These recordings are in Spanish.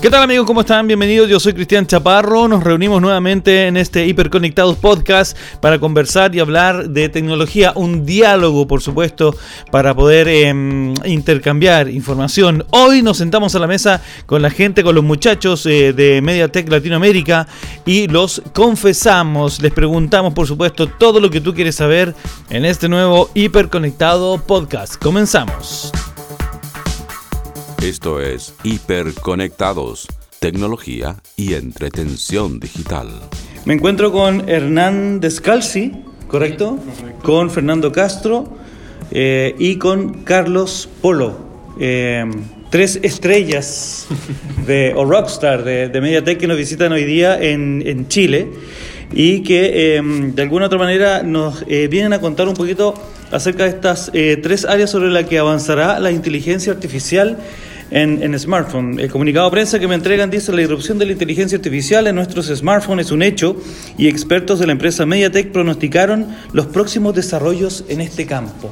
¿Qué tal amigos? ¿Cómo están? Bienvenidos. Yo soy Cristian Chaparro. Nos reunimos nuevamente en este Hiperconectados Podcast para conversar y hablar de tecnología. Un diálogo, por supuesto, para poder eh, intercambiar información. Hoy nos sentamos a la mesa con la gente, con los muchachos eh, de Mediatek Latinoamérica y los confesamos. Les preguntamos, por supuesto, todo lo que tú quieres saber en este nuevo Hiperconectado Podcast. Comenzamos. Esto es Hiperconectados, tecnología y entretención digital. Me encuentro con Hernán Descalzi, ¿correcto? Con Fernando Castro eh, y con Carlos Polo. Eh, tres estrellas de, o rockstar de, de Mediatek que nos visitan hoy día en, Chile y que eh, de alguna otra manera nos eh, vienen a contar un poquito acerca de estas eh, tres áreas sobre las que avanzará la inteligencia artificial en, en smartphone. El comunicado de prensa que me entregan dice la irrupción de la inteligencia artificial en nuestros smartphones es un hecho y expertos de la empresa Mediatek pronosticaron los próximos desarrollos en este campo.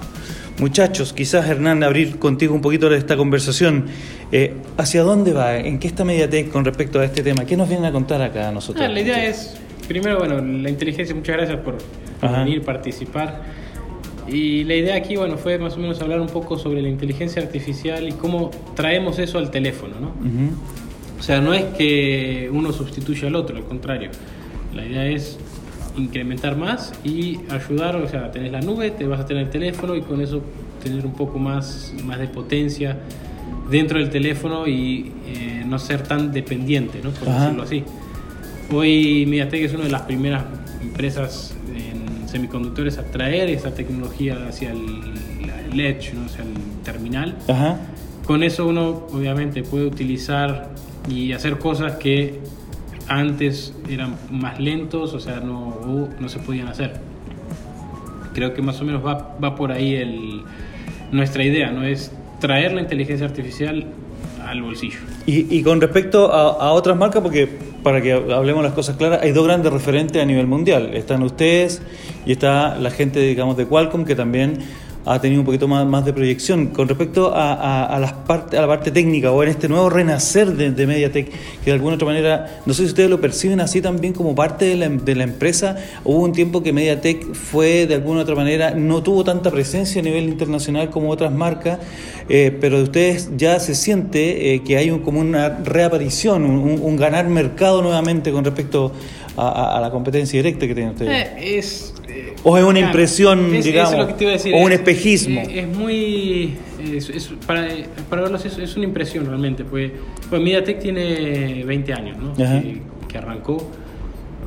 Muchachos, quizás Hernán, abrir contigo un poquito esta conversación. Eh, ¿Hacia dónde va? ¿En qué está Mediatek con respecto a este tema? ¿Qué nos vienen a contar acá a nosotros? Ah, la idea es, primero, bueno, la inteligencia, muchas gracias por, Ajá. venir, participar. Y la idea aquí, bueno, fue más o menos hablar un poco sobre la inteligencia artificial y cómo traemos eso al teléfono, ¿no? Ujú. O sea, no es que uno sustituya al otro, al contrario. La idea es incrementar más y ayudar, o sea, tenés la nube, te vas a tener el teléfono y con eso tener un poco más, más de potencia dentro del teléfono y eh, no ser tan dependiente, ¿no? Por Ajá. decirlo así. Hoy Mediatek es una de las primeras empresas semiconductores a traer esa tecnología hacia el, el edge, ¿no? hacia el terminal. Ajá. Con eso uno obviamente puede utilizar y hacer cosas que antes eran más lentos, o sea, no, no se podían hacer. Creo que más o menos va, va por ahí el, nuestra idea, ¿no? Es traer la inteligencia artificial al bolsillo. Y, y con respecto a, a otras marcas, porque para que hablemos las cosas claras, hay dos grandes referentes a nivel mundial. Están ustedes y está la gente, digamos, de Qualcomm, que también ha tenido un poquito más, más de proyección. Con respecto a, a- las parte, a la parte técnica o en este nuevo renacer de, de Mediatek, que de alguna otra manera, no sé si ustedes lo perciben así también como parte de la, de la empresa, hubo un tiempo que Mediatek fue de alguna otra manera, no tuvo tanta presencia a nivel internacional como otras marcas, eh, pero de ustedes ya se siente eh, que hay un- como una reaparición, un, ganar mercado nuevamente con respecto a, a- a la competencia directa que tienen ustedes. Eh, es, eh, O es una claro, impresión, es- digamos, es lo que te iba a decir, o un es- espejismo. eh, Es, muy. para, para verlos es, es una impresión realmente. Pues, pues Mediatek tiene 20 años, ¿no? Que, que arrancó.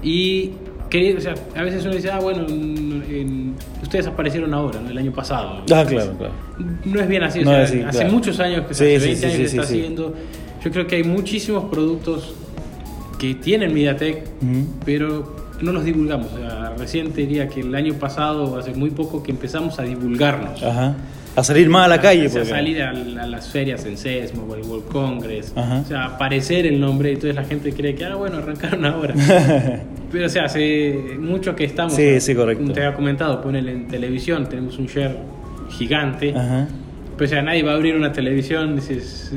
Y. que, o sea, a veces uno dice, ah, bueno, en- ustedes aparecieron ahora, ¿no? el año pasado. Ah, claro, claro. No es bien así, o No sea, es así, hace claro. muchos años que Sí, se hace sí, 20 sí, años sí, que está haciendo. Yo creo que hay muchísimos productos que tienen Mediatek, Ujú. pero no los divulgamos. O sea, recién te diría que el año pasado, hace muy poco, que empezamos a divulgarnos. Ajá. A salir más a la calle. O sea, porque- salir a, a las ferias en CESMO o el World Congress. Ajá. O sea, aparecer el nombre. Entonces la gente cree que, ah, bueno, arrancaron ahora. Pero, o sea, hace mucho que estamos. Sí, sí, correcto. Como te había comentado, ponele en televisión, tenemos un share gigante. Ajá. Pues o sea, nadie va a abrir una televisión, dices,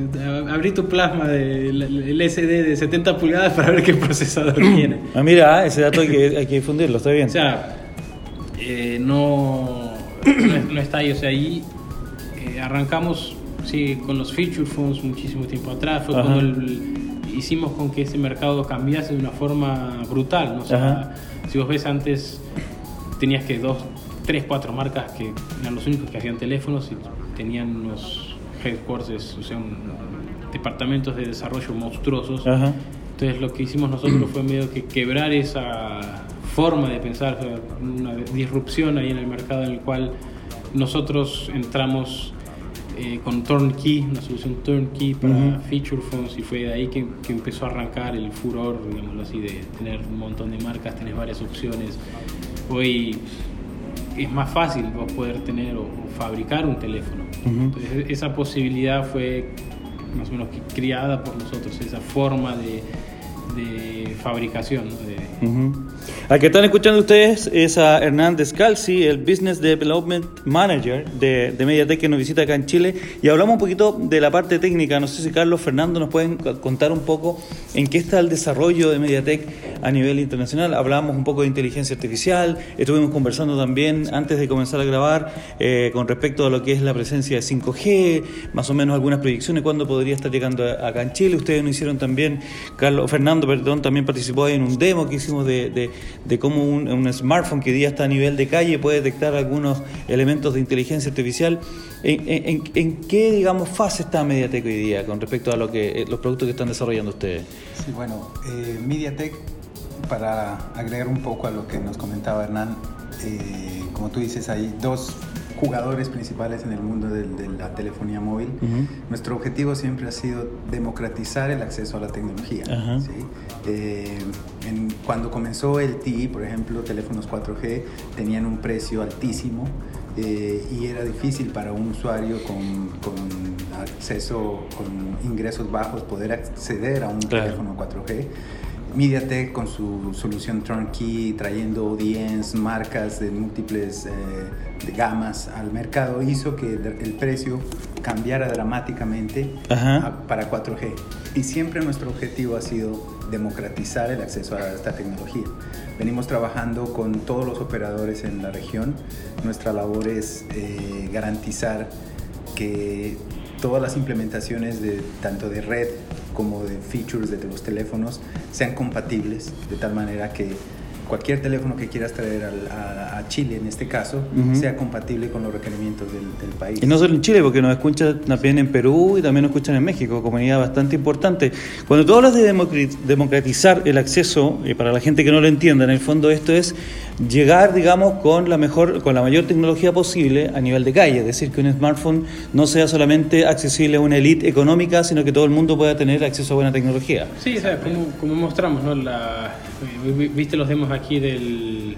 abrí tu plasma del el SD de 70 pulgadas para ver qué procesador tiene. Ah, mira, ah, ese dato hay que, hay que difundirlo, está bien. O sea, eh, no, no, no está ahí. O sea, ahí eh, arrancamos sí, con los feature phones muchísimo tiempo atrás. Fue Ajá. cuando el- hicimos con que ese mercado cambiase de una forma brutal. ¿no? O sea, Ajá. si vos ves antes, tenías que dos, tres, cuatro marcas que eran los únicos que hacían teléfonos y tenían unos headquarters, o sea, un- departamentos de desarrollo monstruosos. Ajá. Entonces lo que hicimos nosotros fue medio que quebrar esa forma de pensar, una disrupción ahí en el mercado en el cual nosotros entramos eh, con Turnkey, una solución Turnkey para Ujú. feature phones y fue de ahí que, que empezó a arrancar el furor, digámoslo así, de tener un montón de marcas, tenés varias opciones. Hoy es más fácil vos poder tener o, o fabricar un teléfono. Entonces esa posibilidad fue más o menos que criada por nosotros, esa forma de, de fabricación. ¿no? De-. Al que están escuchando ustedes es a Hernán Descalzi, el Business Development Manager de, de, Mediatek que nos visita acá en Chile y hablamos un poquito de la parte técnica. No sé si Carlos, Fernando nos pueden contar un poco en qué está el desarrollo de Mediatek a nivel internacional. Hablábamos un poco de inteligencia artificial, estuvimos conversando también antes de comenzar a grabar eh, con respecto a lo que es la presencia de 5G, más o menos algunas proyecciones, cuándo podría estar llegando acá en Chile. Ustedes nos hicieron también, Carlos, Fernando, perdón, también participó ahí en un demo que hicimos de de cómo un, smartphone que hoy día está a nivel de calle puede detectar algunos elementos de inteligencia artificial. ¿En, qué, digamos, fase está Mediatek hoy día con respecto a lo que, eh, los productos que están desarrollando ustedes? Sí, bueno, eh, Mediatek, para agregar un poco a lo que nos comentaba Hernán, eh, como tú dices, hay dos jugadores principales en el mundo de, la telefonía móvil. Nuestro objetivo siempre ha sido democratizar el acceso a la tecnología. Eh, cuando comenzó el TI, por ejemplo, teléfonos 4G tenían un precio altísimo eh, y era difícil para un usuario con, acceso, con ingresos bajos, poder acceder a un teléfono 4G. MediaTek con su solución turnkey, trayendo ODS, marcas de múltiples eh, gamas al mercado, hizo que el precio cambiara dramáticamente para 4G. Y siempre nuestro objetivo ha sido democratizar el acceso a esta tecnología. Venimos trabajando con todos los operadores en la región. Nuestra labor es eh, garantizar que todas las implementaciones de tanto de red como de features de los teléfonos sean compatibles de tal manera que cualquier teléfono que quieras traer a, Chile, en este caso, sea compatible con los requerimientos del, país. Y no solo en Chile, porque nos escuchan también en Perú y también nos escuchan en México, comunidad bastante importante. Cuando tú hablas de democratizar el acceso, y para la gente que no lo entienda, en el fondo esto es llegar, digamos, con la mejor, con la mayor tecnología posible a nivel de calle, es decir, que un smartphone no sea solamente accesible a una elite económica, sino que todo el mundo pueda tener acceso a buena tecnología. Sí, como, como mostramos, ¿no? La, viste los demos aquí del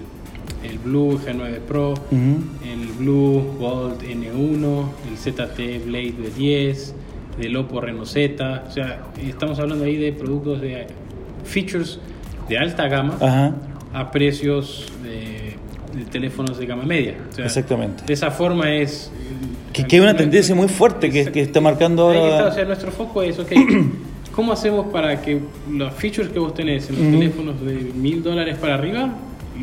el Blue G9 Pro, el Blue Bolt N1, el ZT Blade B10, del Oppo Reno Z, o sea, estamos hablando ahí de productos de features de alta gama a precios de, teléfonos de gama media. Exactamente. De esa forma es... Que, hay una tendencia muy fuerte que, que está marcando ahora... o sea, nuestro foco es, ok, ¿cómo hacemos para que los features que vos tenés en los teléfonos de mil dólares para arriba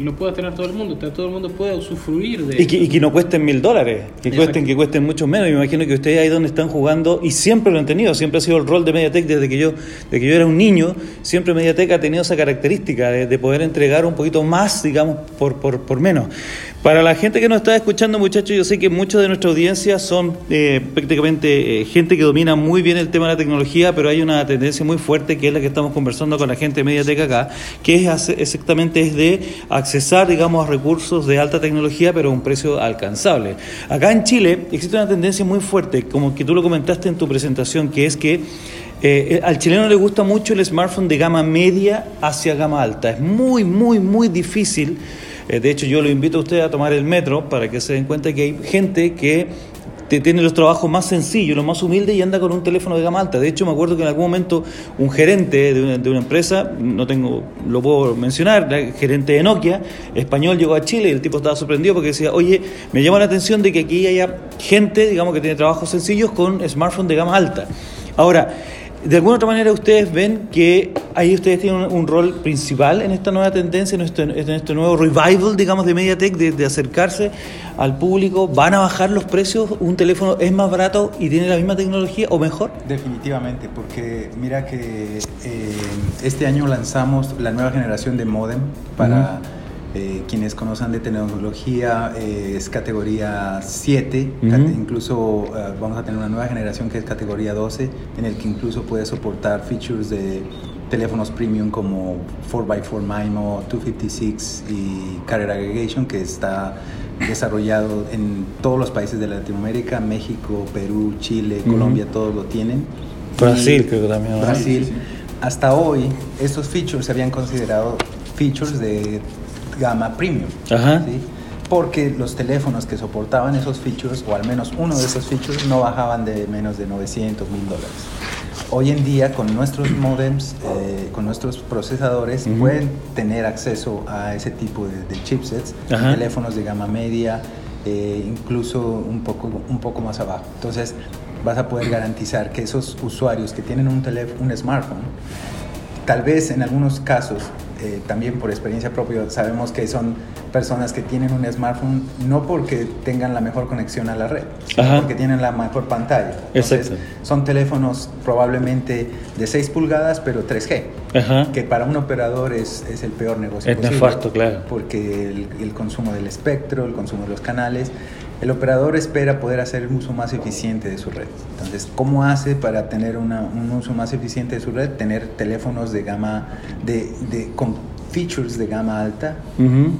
lo pueda tener todo el mundo, todo el mundo puede usufruir de y que, y que no cuesten mil dólares, que cuesten, que cuesten mucho menos. Me imagino que ustedes ahí donde están jugando, y siempre lo han tenido, siempre ha sido el rol de Mediatek desde que yo, de que yo era un niño, siempre Mediatek ha tenido esa característica de, poder entregar un poquito más, digamos, por, por, por menos. Para la gente que nos está escuchando, muchachos, yo sé que muchos de nuestra audiencia son eh, prácticamente eh, gente que domina muy bien el tema de la tecnología, pero hay una tendencia muy fuerte que es la que estamos conversando con la gente de Mediatek acá, que es exactamente es de accesar, digamos, a recursos de alta tecnología, pero a un precio alcanzable. Acá en Chile existe una tendencia muy fuerte, como que tú lo comentaste en tu presentación, que es que eh, al chileno le gusta mucho el smartphone de gama media hacia gama alta. Es muy, muy, muy difícil eh, de hecho, yo lo invito a usted a tomar el metro para que se den cuenta que hay gente que tiene los trabajos más sencillos, los más humildes y anda con un teléfono de gama alta. De hecho, me acuerdo que en algún momento un gerente de una, empresa, no tengo, lo puedo mencionar, gerente de Nokia, español, llegó a Chile y el tipo estaba sorprendido porque decía, oye, me llama la atención de que aquí haya gente, digamos, que tiene trabajos sencillos con smartphone de gama alta. Ahora, de alguna otra manera ustedes ven que ahí ustedes tienen un, rol principal en esta nueva tendencia, en este, en este nuevo revival, digamos, de MediaTek, de, acercarse al público. ¿Van a bajar los precios? ¿Un teléfono es más barato y tiene la misma tecnología o mejor? Definitivamente, porque mira que eh, este año lanzamos la nueva generación de modem para... Eh, quienes conocen de tecnología eh, es categoría 7, incluso eh, vamos a tener una nueva generación que es categoría 12, en el que incluso puede soportar features de teléfonos premium como 4x4 MIMO, 256 y Carrier Aggregation, que está desarrollado en todos los países de Latinoamérica, México, Perú, Chile, Colombia, todos lo tienen. Brasil creo que también. Brasil. Hasta hoy, estos features se habían considerado features de gama premium. Porque los teléfonos que soportaban esos features, o al menos uno de esos features, no bajaban de menos de 900 mil dólares. hoy en día con nuestros modems, eh, con nuestros procesadores, pueden tener acceso a ese tipo de, de chipsets, Ajá. teléfonos de gama media, eh, incluso un poco, un poco más abajo. Entonces vas a poder garantizar que esos usuarios que tienen un, teléfono, un smartphone, tal vez en algunos casos, eh, también por experiencia propia, sabemos que son personas que tienen un smartphone no porque tengan la mejor conexión a la red, sino Ajá. porque tienen la mejor pantalla. Entonces, Exacto. son teléfonos probablemente de 6 pulgadas, pero 3G, Ajá. que para un operador es, es el peor negocio Es posible. nefasto, claro. Porque el, el consumo del espectro, el consumo de los canales, el operador espera poder hacer un uso más eficiente de su red. Entonces, ¿cómo hace para tener una- un uso más eficiente de su red? Tener teléfonos de gama, de, de- con features de gama alta, Ujú.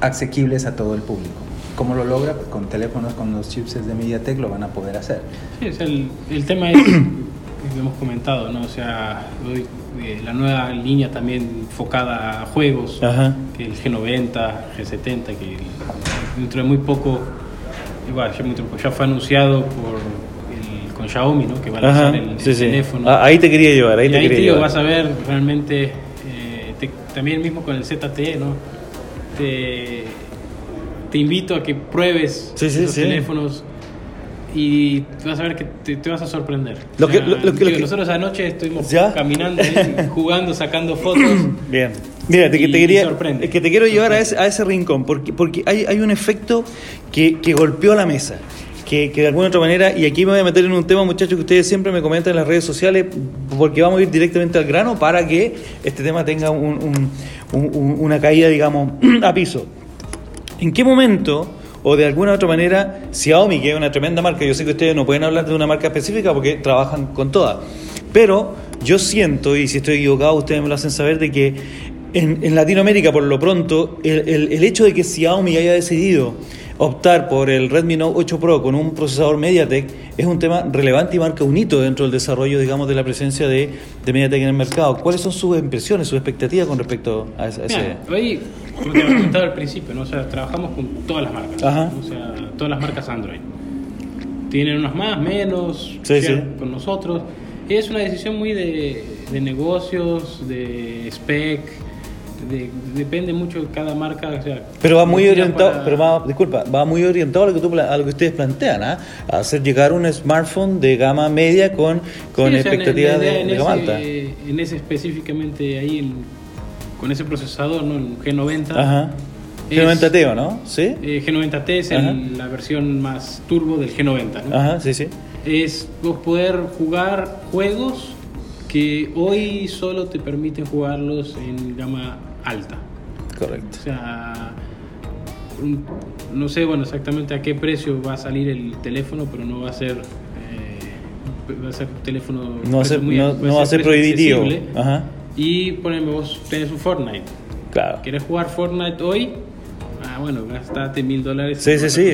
asequibles a todo el público. ¿Cómo lo logra? Pues con teléfonos con los chipsets de MediaTek lo van a poder hacer. Sí, sea, el, el tema es, que hemos comentado, ¿no? O sea, hoy, eh, la nueva línea también enfocada a juegos, Ajá. que el G90, G70, que el- dentro de muy poco, igual, ya, ya fue anunciado por el, con Xiaomi, ¿no? Que va a Ajá. lanzar el, el Sí, sí. teléfono. Ah, ahí te quería llevar, ahí y te ahí quería te llevar. vas a ver realmente, eh, te- también mismo con el ZTE, ¿no? Te, te invito a que pruebes Sí, sí, esos sí. teléfonos y vas a ver que te, te vas a sorprender. Lo O que- sea, lo- lo digo, lo que- nosotros anoche estuvimos ¿Ya? caminando, jugando, sacando fotos. Bien. Mira, te, Y- te quería, es que te quiero llevar a ese, a ese rincón, porque, porque hay, hay un efecto que, que golpeó la mesa. Que, que de alguna otra manera, y aquí me voy a meter en un tema, muchachos, que ustedes siempre me comentan en las redes sociales, porque vamos a ir directamente al grano para que este tema tenga un- un- un- una caída, digamos, a piso. ¿En qué momento, o de alguna otra manera, Xiaomi, que es una tremenda marca, yo sé que ustedes no pueden hablar de una marca específica porque trabajan con todas, pero yo siento, y si estoy equivocado, ustedes me lo hacen saber, de que en, Latinoamérica, por lo pronto, el, el- el hecho de que Xiaomi haya decidido optar por el Redmi Note 8 Pro con un procesador MediaTek es un tema relevante y marca un hito dentro del desarrollo, digamos, de la presencia de, de MediaTek en el mercado. ¿Cuáles son sus impresiones, sus expectativas con respecto a ese... Mira, hoy, como te había comentado al principio, ¿no? o sea, trabajamos con todas las marcas, o sea, todas las marcas Android. Tienen unas más, menos, Sí, sí. con nosotros. Es una decisión muy de, de negocios, de spec, de- depende mucho de cada marca. O sea, Pero va muy orientado, para- pero va, disculpa, va muy orientado a lo que, tú, a lo que ustedes plantean, ¿ah? a hacer llegar un smartphone de gama media con, con Sí, o sea, de, en de gama alta. En ese específicamente ahí, el- con ese procesador, ¿no? el G90. Ajá. es- G90 Teo, ¿no? ¿Sí? eh, G90T es el- la versión más turbo del G90. ¿no? Ajá, sí, sí. es vos poder jugar juegos que hoy solo te permiten jugarlos en gama alta. Correcto. O sea, un- no sé bueno exactamente a qué precio va a salir el teléfono, pero no va a ser eh, va a ser teléfono No va a ser, muy- no, no va a ser prohibitivo. Ajá. Y poneme vos tenés un Fortnite. Claro. ¿Querés jugar Fortnite hoy? Ah, bueno, gastate mil dólares. Sí, sí, sí.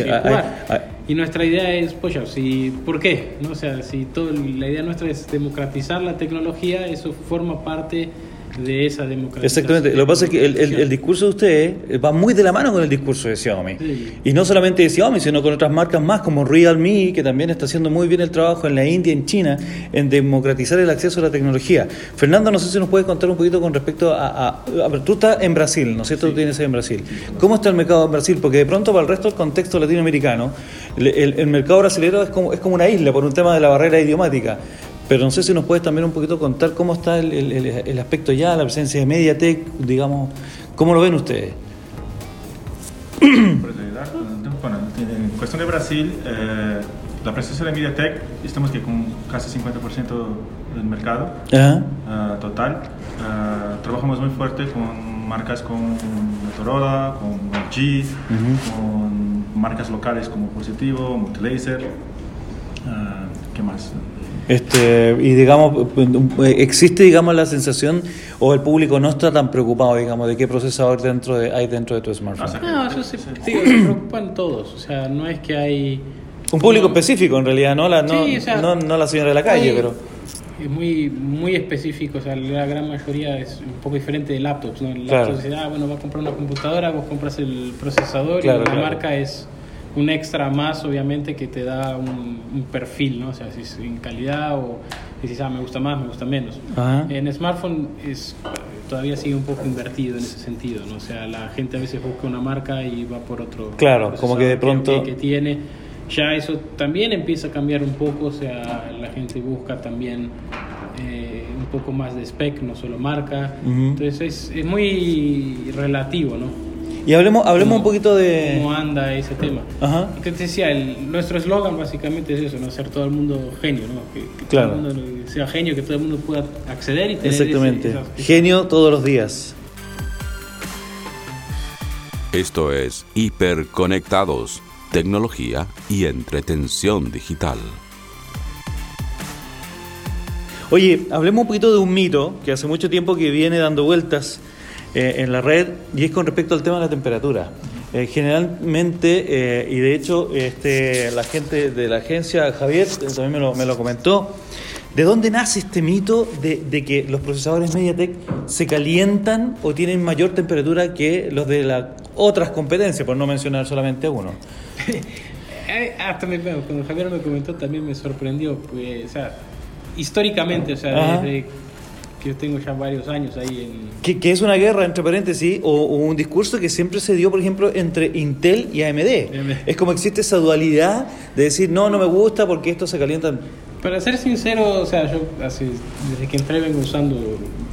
Y nuestra idea es, pues ya, si, ¿por qué? ¿No? O sea, si todo, la idea nuestra es democratizar la tecnología, eso forma parte de esa democratización. Exactamente. Lo que pasa es que el, el- el discurso de ustedes va muy de la mano con el discurso de Xiaomi. Sí. Y no solamente de Xiaomi, sino con otras marcas más como Realme, que también está haciendo muy bien el trabajo en la India en China en democratizar el acceso a la tecnología. Fernando, no sé si nos puedes contar un poquito con respecto a... a- tú estás en Brasil, ¿no es cierto? Tú tienes ahí en Brasil. ¿Cómo está el mercado en Brasil? Porque de pronto para el resto del contexto latinoamericano, el, el- el mercado brasileño es como, es como una isla por un tema de la barrera idiomática. Pero no sé si nos puedes también un poquito contar cómo está el, el- aspecto ya, la presencia de Mediatek, digamos, ¿cómo lo ven ustedes? Bueno, en cuestión de Brasil, eh, la presencia de MediaTek, estamos que con casi 50% del mercado eh, total. Eh, trabajamos muy fuerte con marcas como Motorola, con LG, con marcas locales como Positivo, Multilaser. ¿Qué más? Este, y digamos, existe digamos la sensación o el público no está tan preocupado digamos de qué procesador dentro de, hay dentro de tu smartphone. Ah. No, eso se, digo, se preocupan todos. O sea, no es que hay. Un público no- específico en realidad, no la, no, Sí, o sea, no, no la señora de la calle, hay- pero Es muy, muy específico, o sea, la gran mayoría es un poco diferente de laptops, ¿no? El Claro. dice, ah, bueno, va a comprar una computadora, vos compras el procesador Claro, y la claro. marca es un extra más, obviamente, que te da un, un perfil, ¿no? O sea, si es en calidad o, dices, ah, me gusta más, me gusta menos. Ajá. En smartphone es todavía sigue un poco invertido en ese sentido, ¿no? O sea, la gente a veces busca una marca y va por otro. Claro, como que de pronto- que, que tiene. Ya eso también empieza a cambiar un poco, o sea, la gente busca también eh, un poco más de spec, no solo marca. Entonces es, es muy relativo, ¿no? Y hablemos, hablemos un poquito de... ¿Cómo anda ese tema? Ajá. Que te decía, el- nuestro eslogan básicamente es eso, ¿no? Hacer todo el mundo genio, ¿no? Que, que Claro. todo el mundo sea genio, que todo el mundo pueda acceder y tener Exactamente. ese- esa- Genio todos los días. Esto es Hiperconectados, tecnología y entretención digital. Oye, hablemos un poquito de un mito que hace mucho tiempo que viene dando vueltas eh, en la red y es con respecto al tema de la temperatura. Eh, generalmente, eh, y de hecho este, la gente de la agencia, Javier, también me lo, me lo comentó, ¿de dónde nace este mito de, de que los procesadores MediaTek se calientan o tienen mayor temperatura que los de las otras competencias, por no mencionar solamente uno? Eh, Hasta me, bueno, cuando Javier me comentó también me sorprendió, pues, o sea, históricamente, o sea, Ajá. desde que yo tengo ya varios años ahí en... Que, que es una guerra, entre paréntesis, o, o un discurso que siempre se dio, por ejemplo, entre Intel y AMD. AMD. Es como existe esa dualidad de decir, no, no me gusta porque estos se calientan. Para ser sincero, o sea, yo hace, desde que entré vengo usando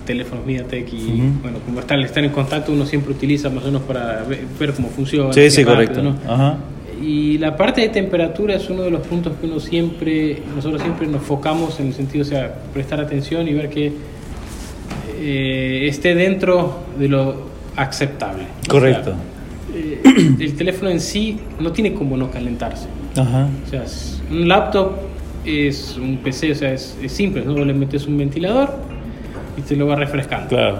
teléfonos MediaTek y, Ujú. bueno, como estar, estar en contacto uno siempre utiliza más o menos para ver, ver cómo funciona. Sí, sí, rápido, correcto. ¿no? Ajá. Y la parte de temperatura es uno de los puntos que uno siempre, nosotros siempre nos focamos en el sentido, o sea, prestar atención y ver que eh, esté dentro de lo aceptable. O Correcto. sea, eh, el teléfono en sí no tiene como no calentarse. Ajá. O sea, un laptop es un PC, o sea, es, es simple, ¿no? Le metes un ventilador y te lo va refrescando. Claro.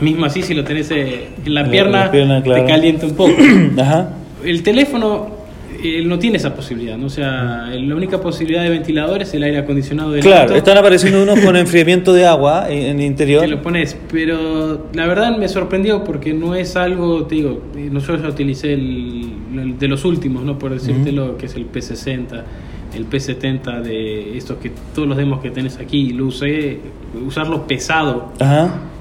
Mismo así, si lo tenés eh, en la La- pierna, la pierna, claro. te calienta un poco. Ajá. El teléfono él no tiene esa posibilidad, ¿no? O sea, la única posibilidad de ventilador es el aire acondicionado del Claro, auto, están apareciendo unos con enfriamiento de agua en, el interior. lo pones, pero la verdad me sorprendió porque no es algo, te digo, eh, nosotros ya utilicé el, el de los últimos, ¿no? Por decírtelo, que es el P60, el P70 de estos que todos los demos que tenés aquí, lo usé, usarlo pesado. Ajá.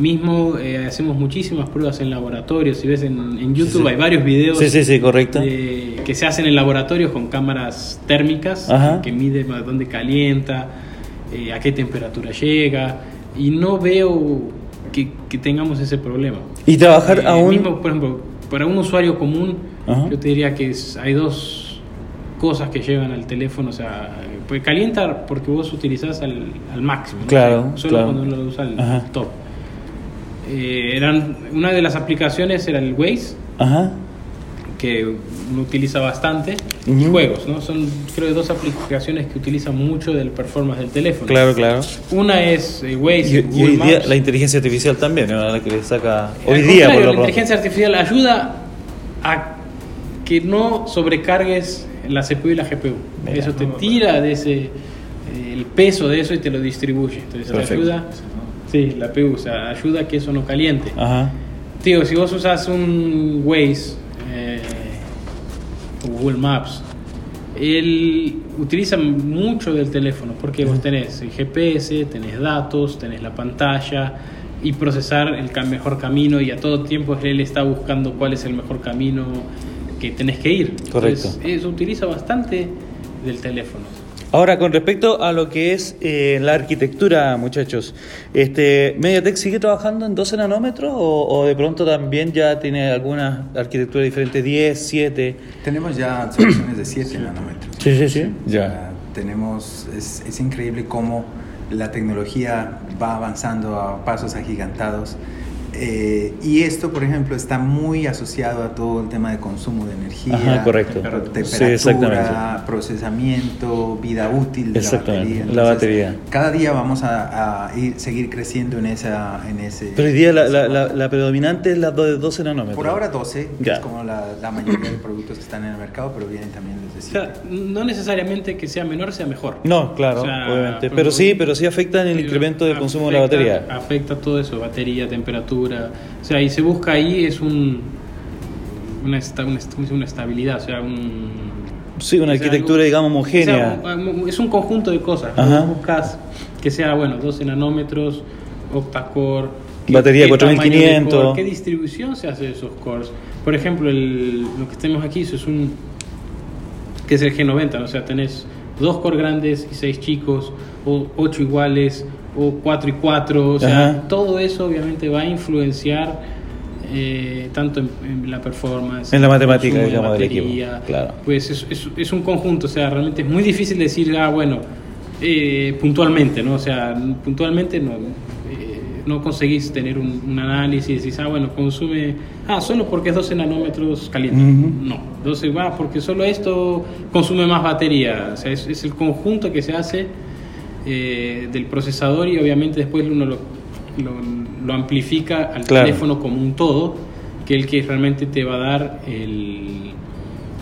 Mismo eh, hacemos muchísimas pruebas en laboratorios. Si ves en, en YouTube Sí, hay varios videos Sí, sí, sí, correcto. de- que se hacen en laboratorios con cámaras térmicas Ajá. que miden a dónde calienta, eh, a qué temperatura llega. Y no veo que, que tengamos ese problema. Y trabajar Eh, aún. mismo, por ejemplo, para un usuario común, Ajá. yo te diría que es- hay dos cosas que llevan al teléfono. O sea, pues calienta porque vos utilizás al, al máximo. ¿no? Claro, Solo claro. cuando uno lo usa al Ajá. top. Eh, eran, una de las aplicaciones era el Waze, Ajá. que uno utiliza bastante, y juegos, ¿no? Son creo dos aplicaciones que utilizan mucho del performance del teléfono. Claro, claro. Una es eh, Waze, y Google hoy día la inteligencia artificial también, ¿no? la que le saca. Hoy Al día, por lo la pronto. inteligencia artificial ayuda a que no sobrecargues la CPU y la GPU. Mira. eso te tira de ese eh, el peso de eso y te lo distribuye. Entonces te ayuda, sí, la PU, o sea, ayuda a que eso no caliente. Ajá. Tío, si vos usas un Waze eh, o Google Maps, él utiliza mucho del teléfono porque vos tenés el GPS, tenés datos, tenés la pantalla y procesar el mejor camino y a todo tiempo él está buscando cuál es el mejor camino que tenés que ir. Correcto. Entonces, eso utiliza bastante del teléfono. Ahora, con respecto a lo que es eh, la arquitectura, muchachos, este, ¿MediaTek sigue trabajando en 12 nanómetros o, o de pronto también ya tiene alguna arquitectura diferente, 10, 7? Tenemos ya soluciones de 7 nanómetros. Sí, sí, sí. Ya tenemos, es, es increíble cómo la tecnología va avanzando a pasos agigantados. Eh, y esto, por ejemplo, está muy asociado a todo el tema de consumo de energía, Ajá, correcto. temperatura, Sí, procesamiento, vida útil de la Exactamente, batería. la batería. Cada día vamos a, a ir, seguir creciendo en, esa, en ese... Pero hoy día la, la, la, la predominante es la de 12 nanómetros. Por ahora 12, que es como la, la mayoría de productos que están en el mercado, pero vienen también desde O 7. sea, no necesariamente que sea menor sea mejor. No, claro, O sea, obviamente. por Pero sí, pero sí afectan el incremento del consumo de la afecta- batería. Afecta todo eso, batería, temperatura. O sea, y se busca ahí es un una, esta- una, una estabilidad, o sea, un, Sí, una arquitectura, algo- digamos, homogénea. sea, es un conjunto de cosas. Ajá. Buscas que sea, bueno, 12 nanómetros, octa-core. Batería qué 4500. tamaño de core, ¿Qué distribución se hace de esos cores? Por ejemplo, el- lo que tenemos aquí eso es un. Que es el G90, ¿no? o sea, tenés dos core grandes y seis chicos, o ocho iguales, o cuatro y cuatro. O sea, Ajá. todo eso obviamente va a influenciar. eh, tanto en, en la performance, En la matemática, consumo de digamos, del equipo, claro. pues es, es- es un conjunto, o sea, realmente es muy difícil decir, ah, bueno, eh, puntualmente, ¿no? O sea, puntualmente no, no conseguís tener un, un análisis y decís, ah, bueno, consume, ah, solo porque es 12 nanómetros caliente. Ujú. No, 12 va, porque solo esto consume más batería, o sea, es, es el conjunto que se hace eh, del procesador y obviamente después uno lo, lo- lo amplifica al Claro. teléfono como un todo, que el que realmente te va a dar el...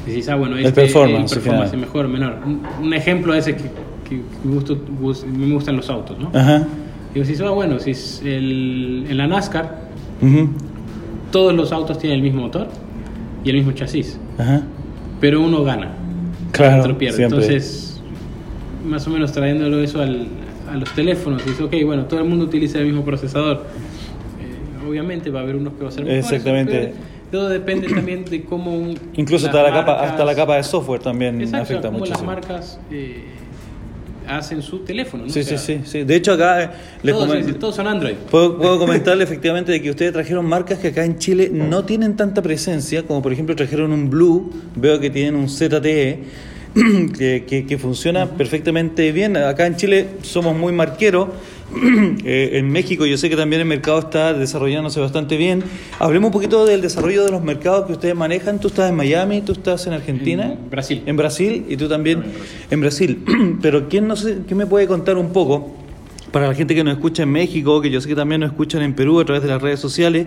Decís, ah, bueno, El este, performance, el performance final. mejor o menor. Un, un ejemplo ese que, que me, gusto- gus- me gustan los autos, ¿no? Ajá. Y decís, ah, bueno, si es el, en la NASCAR Ujú. todos los autos tienen el mismo motor y el mismo chasis, Ajá. pero uno gana, Claro, otro pierde. siempre. Entonces, más o menos trayéndolo eso al- a los teléfonos, dices, ok, bueno, todo el mundo utiliza el mismo procesador. Eh, obviamente va a haber unos que va a ser mejores, Exactamente. pero Todo depende también de cómo... Incluso hasta la, capa, marcas- hasta la capa de software también Exacto, afecta cómo las marcas eh, hacen su teléfono, ¿no? Sí, O sea, sí, sí, sí. De hecho, acá eh, les Todos, todos son Android. Puedo, puedo comentarle efectivamente de que ustedes trajeron marcas que acá en Chile no tienen tanta presencia, como por ejemplo trajeron un Blue, veo que tienen un ZTE, que, que- que funciona perfectamente bien. Acá en Chile somos muy marqueros. Eh, en México yo sé que también el mercado está desarrollándose bastante bien. Hablemos un poquito del desarrollo de los mercados que ustedes manejan. Tú estás en Miami, tú estás en Argentina. En Brasil. En Brasil y tú también en Brasil. Pero ¿quién, no sé, ¿quién me puede contar un poco? Para la gente que nos escucha en México, que yo sé que también nos escuchan en Perú a través de las redes sociales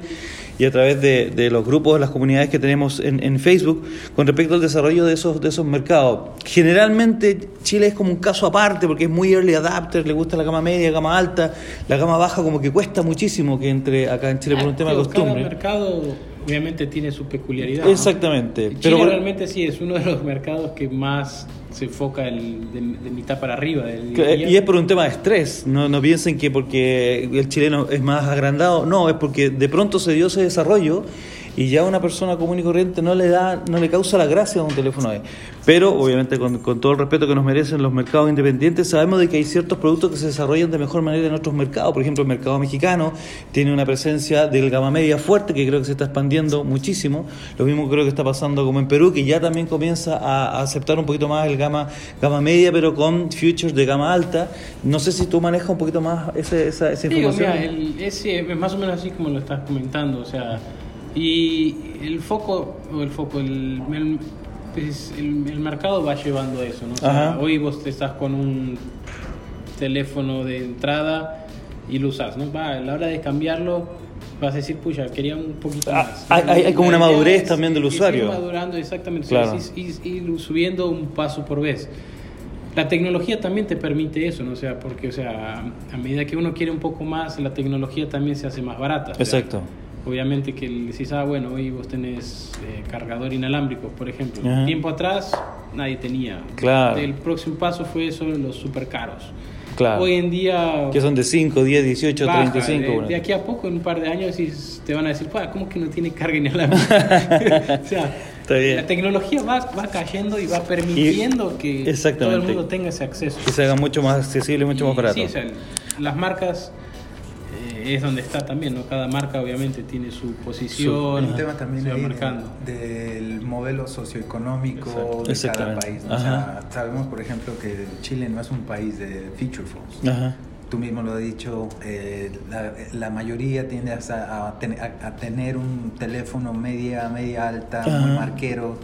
y a través de, de los grupos, las comunidades que tenemos en, en Facebook, con respecto al desarrollo de esos, de esos mercados. Generalmente Chile es como un caso aparte porque es muy early adapter, le gusta la gama media, gama alta, la gama baja como que cuesta muchísimo que entre acá en Chile por un tema de costumbre. Cada mercado obviamente tiene su peculiaridad. ¿no? Exactamente. Chile Pero realmente sí es uno de los mercados que más se enfoca el- de, de mitad para arriba. del. Y es por un tema de estrés, no, no piensen que porque el chileno es más agrandado, no, es porque de pronto se dio ese desarrollo y ya una persona común y corriente no le da, no le causa la gracia a un teléfono ahí. Pero obviamente con, con todo el respeto que nos merecen los mercados independientes, sabemos de que hay ciertos productos que se desarrollan de mejor manera en otros mercados. Por ejemplo, el mercado mexicano tiene una presencia del gama media fuerte que creo que se está expandiendo muchísimo. Lo mismo creo que está pasando como en Perú, que ya también comienza a, aceptar un poquito más el gama, gama media, pero con futures de gama alta. No sé si tú manejas un poquito más ese- esa, esa Digo, información. mira, el- es, sí, es más o menos así como lo estás comentando, o sea, y el foco, o el foco, el, el, pues, el- el mercado va llevando a eso, ¿no? O sea, Ajá. hoy vos estás con un teléfono de entrada y lo usas, ¿no? Va, a la hora de cambiarlo vas a decir, pucha, quería un poquito Ah, más. hay- hay- hay como una madurez es- también del usuario. madurando, exactamente, Claro. ir subiendo un paso por vez. La tecnología también te permite eso, ¿no? O sea, porque, o sea, a medida que uno quiere un poco más, la tecnología también se hace más barata. O sea, Exacto. Obviamente que le decís, ah, bueno, hoy vos tenés eh, cargador inalámbrico, por ejemplo. Ajá. Tiempo atrás nadie tenía. Claro. El próximo paso fue eso, los super caros. Claro. Hoy en día... Que son de 5, 10, 18, baja, 35. de, bueno. de aquí a poco, en un par de años, y te van a decir, "Pa, ¿cómo que no tiene carga inalámbrica? o sea, la tecnología va, va cayendo y va permitiendo que todo el mundo tenga ese acceso. Que se haga mucho más accesible y mucho más Y barato. Sí, o sea, las marcas eh, es donde está también, ¿no? Cada marca obviamente tiene su posición, Un tema también ahí marcando. de- del modelo socioeconómico Exacto. de cada país. ¿no? O sea, sabemos, por ejemplo, que Chile no es un país de feature phones. Ajá. Tú mismo lo has dicho, eh, la, la mayoría tiende a, a ten- a- a tener un teléfono media, media alta, muy marquero.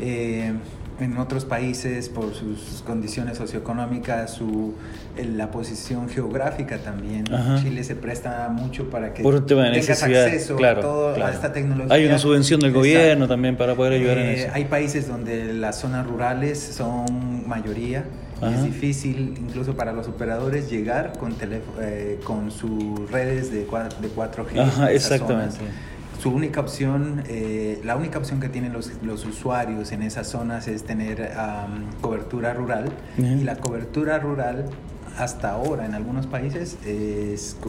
Eh, en otros países, por sus condiciones socioeconómicas, su, la posición geográfica también, Ajá. Chile se presta mucho para que Por tengas acceso claro, a, todo- claro. a esta tecnología. Hay una subvención del Exacto. gobierno también para poder ayudar en Eh, eso. Hay países donde las zonas rurales son mayoría. y Ajá. Es difícil incluso para los operadores llegar con, eh, con sus redes de, cua- de 4G. Ajá, en esas exactamente. zonas. Su única opción, eh, la única opción que tienen los, los, usuarios en esas zonas es tener cobertura rural y la cobertura rural hasta ahora en algunos países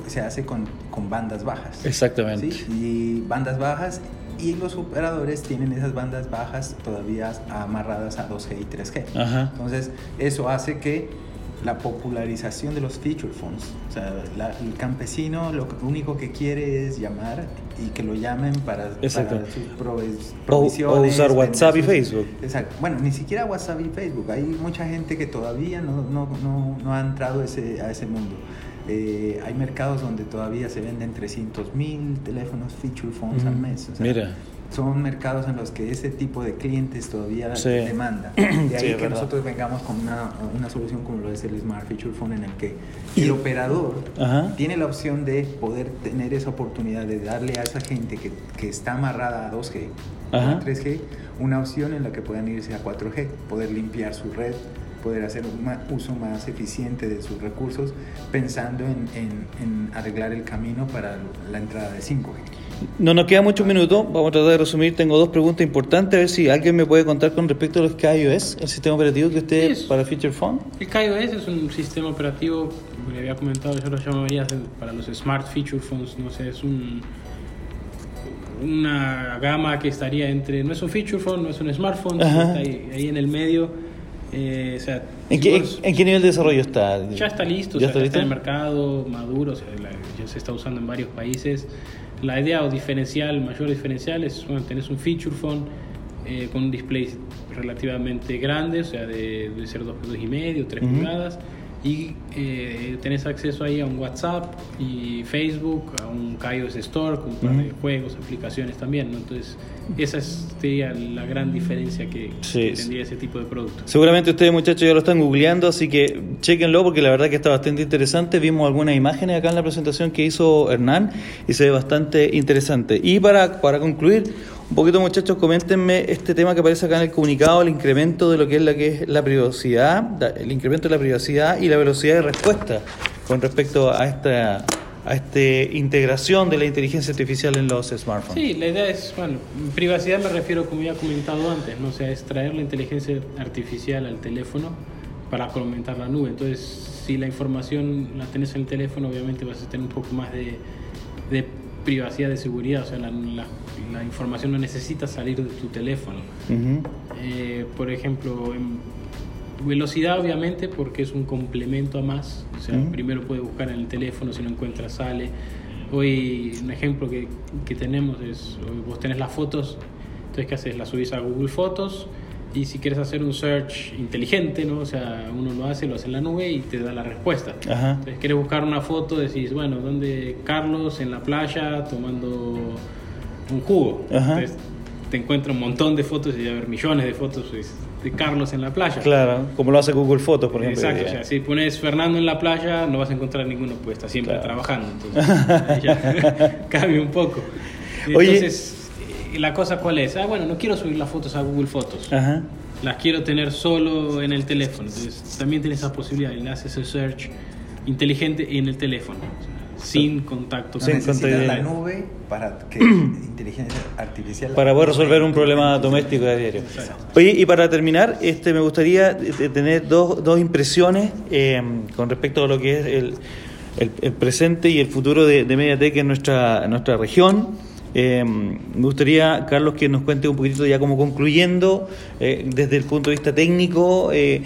se hace con, con, bandas bajas. Exactamente. Y bandas bajas y los operadores tienen esas bandas bajas todavía amarradas a 2G y 3G. Entonces eso hace que la popularización de los feature phones. O sea, el campesino lo único que quiere es llamar y que lo llamen para, para sus provisiones. O, usar WhatsApp y Facebook. Exacto. Bueno, ni siquiera WhatsApp y Facebook. Hay mucha gente que todavía no, no, no, no ha entrado ese, a ese mundo. Eh, hay mercados donde todavía se venden 300 mil teléfonos feature phones al mes. Mira son mercados en los que ese tipo de clientes todavía demanda. De ahí que nosotros vengamos con una, una, solución como lo es el Smart Feature Phone en el que el operador tiene la opción de poder tener esa oportunidad de darle a esa gente que, que está amarrada a 2G, a 3G, una opción en la que puedan irse a 4G, poder limpiar su red, poder hacer un uso más eficiente de sus recursos, pensando en, en, en arreglar el camino para la entrada de 5G. No nos queda muchos minutos, vamos a tratar de resumir. Tengo dos preguntas importantes, a ver si alguien me puede contar con respecto a los KIOS, el sistema operativo que usted es, para Feature Phone. El KIOS es un sistema operativo, como le había comentado, yo lo llamaría para los Smart Feature Phones, no sé, es un una gama que estaría entre, no es un feature phone, no es un smartphone, está ahí, en el medio. Eh, o sea, ¿En, qué, ¿En, qué, nivel de desarrollo está? Ya está listo, ¿Ya está, listo? en el mercado, maduro, o sea, ya se está usando en varios países la idea o diferencial, mayor diferencial es, bueno, tenés un feature phone eh, con un display relativamente grande, o sea, de, de ser 2,5, 3 pulgadas y eh, tenés acceso ahí a un WhatsApp y Facebook, a un iOS Store con un par de juegos, aplicaciones también, ¿no? Entonces, esa sería la gran diferencia que, tendría ese tipo de producto. Seguramente ustedes muchachos ya lo están googleando, así que chequenlo porque la verdad que está bastante interesante. Vimos algunas imágenes acá en la presentación que hizo Hernán y se ve bastante interesante. Y para, para concluir, un poquito muchachos, coméntenme este tema que aparece acá en el comunicado, el incremento de lo que es la que es la privacidad, el incremento de la privacidad y la velocidad de respuesta con respecto a esta a esta integración de la inteligencia artificial en los smartphones. Sí, la idea es, bueno, privacidad me refiero, como ya comentado antes, ¿no? o sea, es traer la inteligencia artificial al teléfono para complementar la nube. Entonces, si la información la tenés en el teléfono, obviamente vas a tener un poco más de, de privacidad de seguridad, o sea, la, información no necesita salir de tu teléfono. Eh, por ejemplo, en velocidad obviamente porque es un complemento a más, o sea, primero puede buscar en el teléfono, si no encuentra sale. Hoy un ejemplo que, que tenemos es, vos tenés las fotos, entonces ¿qué haces? Las subís a Google Fotos, y si quieres hacer un search inteligente, ¿no? O sea, uno lo hace, lo hace en la nube y te da la respuesta. Entonces, quieres buscar una foto, decís, bueno, ¿dónde Carlos en la playa tomando un jugo? Entonces, te encuentra un montón de fotos y a ver millones de fotos pues, de Carlos en la playa. Claro, como lo hace Google Fotos, por ejemplo. Exacto, o sea, si pones Fernando en la playa, no vas a encontrar ninguno, pues está siempre trabajando. Entonces, ya cambia un poco. Entonces, la cosa cuál es? Ah, bueno, no quiero subir las fotos a Google Fotos. Las quiero tener solo en el teléfono. Entonces, también tienes esa posibilidad y le haces el search inteligente en el teléfono. Sin contacto. Sin contacto. la nube para que inteligencia artificial para poder resolver un problema doméstico de diario. Oye, y para terminar, este me gustaría tener dos, dos impresiones eh, con respecto a lo que es el, el, presente y el futuro de, de Mediatek en nuestra, en nuestra región. Eh, me gustaría, Carlos, que nos cuente un poquito ya como concluyendo, eh, desde el punto de vista técnico, eh,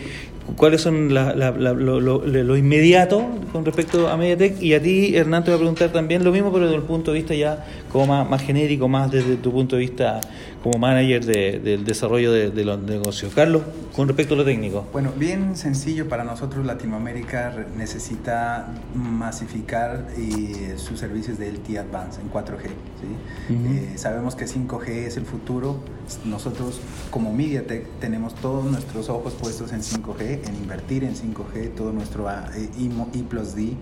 cuáles son lo, inmediato con respecto a Mediatek. Y a ti, Hernán, te voy a preguntar también lo mismo, pero desde el punto de vista ya como más, genérico, más desde tu punto de vista como manager del desarrollo de, los negocios. Carlos, con respecto a lo técnico. Bueno, bien sencillo para nosotros Latinoamérica necesita masificar eh, sus servicios de LTE Advance en 4G. ¿sí? Eh, sabemos que 5G es el futuro. Nosotros como MediaTek tenemos todos nuestros ojos puestos en 5G, en invertir en 5G, todo nuestro eh, I, plus D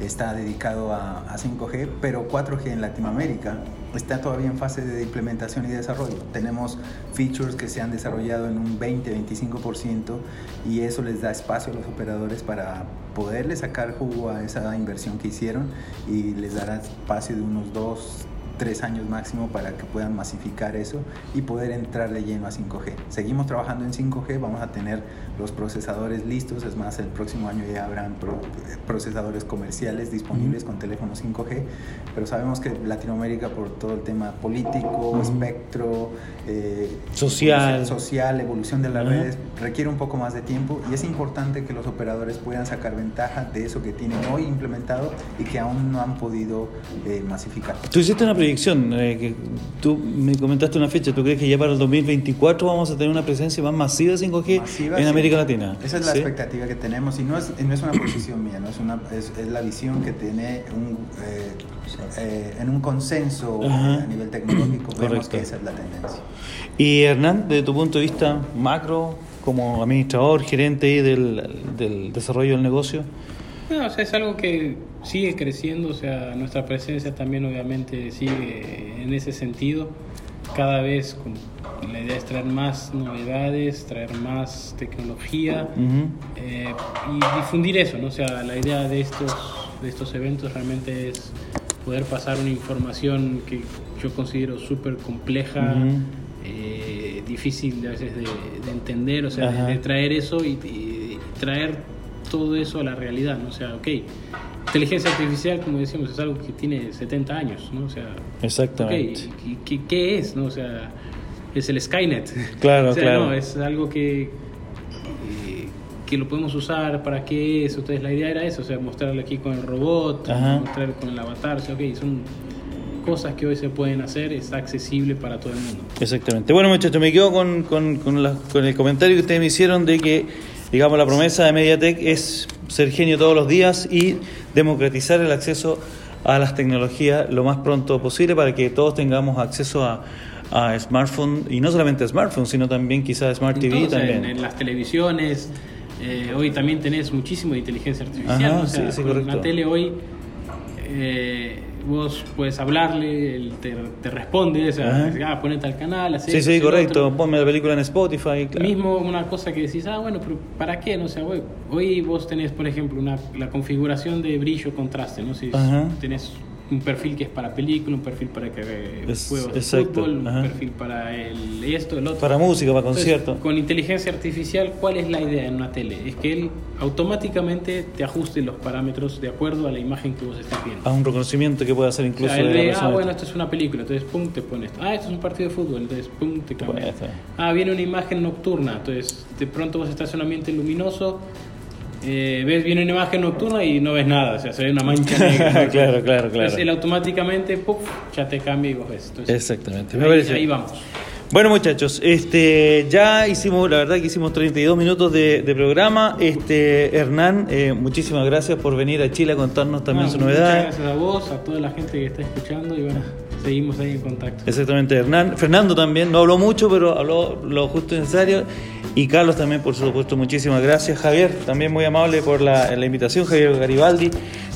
está dedicado a, a 5G, pero 4G en Latinoamérica está todavía en fase de implementación y desarrollo. Tenemos features que se han desarrollado en un 20-25% y eso les da espacio a los operadores para poderle sacar jugo a esa inversión que hicieron y les dará espacio de unos 2 tres años máximo para que puedan masificar eso y poder entrar de lleno a 5G. Seguimos trabajando en 5G, vamos a tener los procesadores listos, es más, el próximo año ya habrán procesadores comerciales disponibles con teléfonos 5G, pero sabemos que Latinoamérica por todo el tema político, espectro, eh, social. social, evolución de las redes, requiere un poco más de tiempo y es importante que los operadores puedan sacar ventaja de eso que tienen hoy implementado y que aún no han podido eh, masificar. Tú hiciste una predicción, eh, que tú me comentaste una fecha, ¿tú crees que ya para el 2024 vamos a tener una presencia más masiva de 5G en América Latina? Esa es la expectativa que tenemos y no es, no es una posición mía, no es, una, es, es la visión que tiene un, eh, en un consenso a nivel tecnológico, vemos que esa es la tendencia. Y Hernán, desde tu punto de vista macro, como administrador, gerente del, del desarrollo del negocio, no, o sea, es algo que sigue creciendo, o sea, nuestra presencia también obviamente sigue en ese sentido. Cada vez con la idea es traer más novedades, traer más tecnología eh, y difundir eso, ¿no? O sea, la idea de estos, de estos eventos realmente es poder pasar una información que yo considero súper compleja, eh, difícil a veces de, entender, o sea, de, traer eso y, y traer todo eso a la realidad, ¿no? O sea, ok, inteligencia artificial, como decimos, es algo que tiene 70 años, ¿no? O sea, exactamente. Okay, ¿qué, es, no? O sea, es el Skynet. Claro, claro. No, es algo que que lo podemos usar para qué es. Entonces la idea era eso, o sea, mostrarlo aquí con el robot, mostrarlo con el avatar, o sea, okay, son cosas que hoy se pueden hacer, es accesible para todo el mundo. Exactamente. Bueno, muchachos, me quedo con, con, con, con el comentario que ustedes me hicieron de que digamos, la promesa de Mediatek es ser genio todos los días y democratizar el acceso a las tecnologías lo más pronto posible para que todos tengamos acceso a, a smartphone y no solamente a smartphone, sino también quizás Smart TV también. En, las televisiones, eh, hoy también tenés muchísimo de inteligencia artificial. o sea, sí, la tele hoy eh, vos puedes hablarle, él te, responde, o sea, ah, ponete al canal, así. Sí, sí, correcto, ponme la película en Spotify. Mismo una cosa que decís, ah, bueno, pero ¿para qué? No sé, hoy vos tenés, por ejemplo, una, la configuración de brillo contraste, ¿no? Si tenés un perfil que es para película, un perfil para que juegos de fútbol, un perfil para el esto, el otro. Para música, para conciertos. Con inteligencia artificial, ¿cuál es la idea en una tele? Es que él automáticamente te ajuste los parámetros de acuerdo a la imagen que vos estás viendo. A un reconocimiento que puede hacer incluso. ah, bueno, esto es una película, entonces pum, te pone esto. Ah, esto es un partido de fútbol, entonces pum, te cambia. Ah, viene una imagen nocturna, entonces de pronto vos estás en un ambiente luminoso eh, ves bien una imagen nocturna y no ves nada, o sea, se ve una mancha negra. claro, claro, claro. él automáticamente puff, ya te cambia y vos ves. Exactamente. ahí, vamos. Bueno muchachos, este, ya hicimos, la verdad que hicimos 32 minutos de, programa. Este, Hernán, eh, muchísimas gracias por venir a Chile a contarnos también su novedad. Muchas gracias a vos, a toda la gente que está escuchando y bueno, seguimos ahí en contacto. Exactamente, Hernán. Fernando también, no habló mucho, pero habló lo justo y necesario. Y Carlos también, por supuesto, muchísimas gracias. Javier, también muy amable por la, invitación. Javier Garibaldi,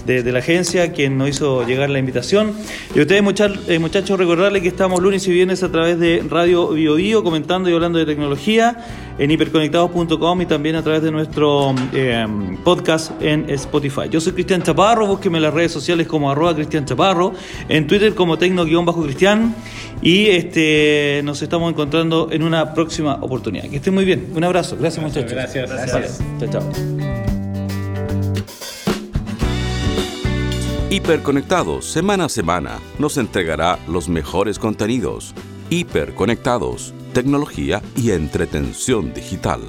de, la agencia, quien nos hizo llegar la invitación. Y ustedes, eh, muchachos, recordarles que estamos lunes y viernes a través de Radio Bio, Bio comentando y hablando de tecnología en hiperconectados.com y también a través de nuestro eh, podcast en Spotify. Yo soy Cristian Chaparro, búsqueme en las redes sociales como arroba Cristian Chaparro, en Twitter como tecno-cristian y este, nos estamos encontrando en una próxima oportunidad. Que estén muy bien. Un abrazo. Gracias, muchachos. Gracias. gracias. Chao, chao. Hiperconectados, semana a semana, nos entregará los mejores contenidos. Hiperconectados, tecnología y entretención digital.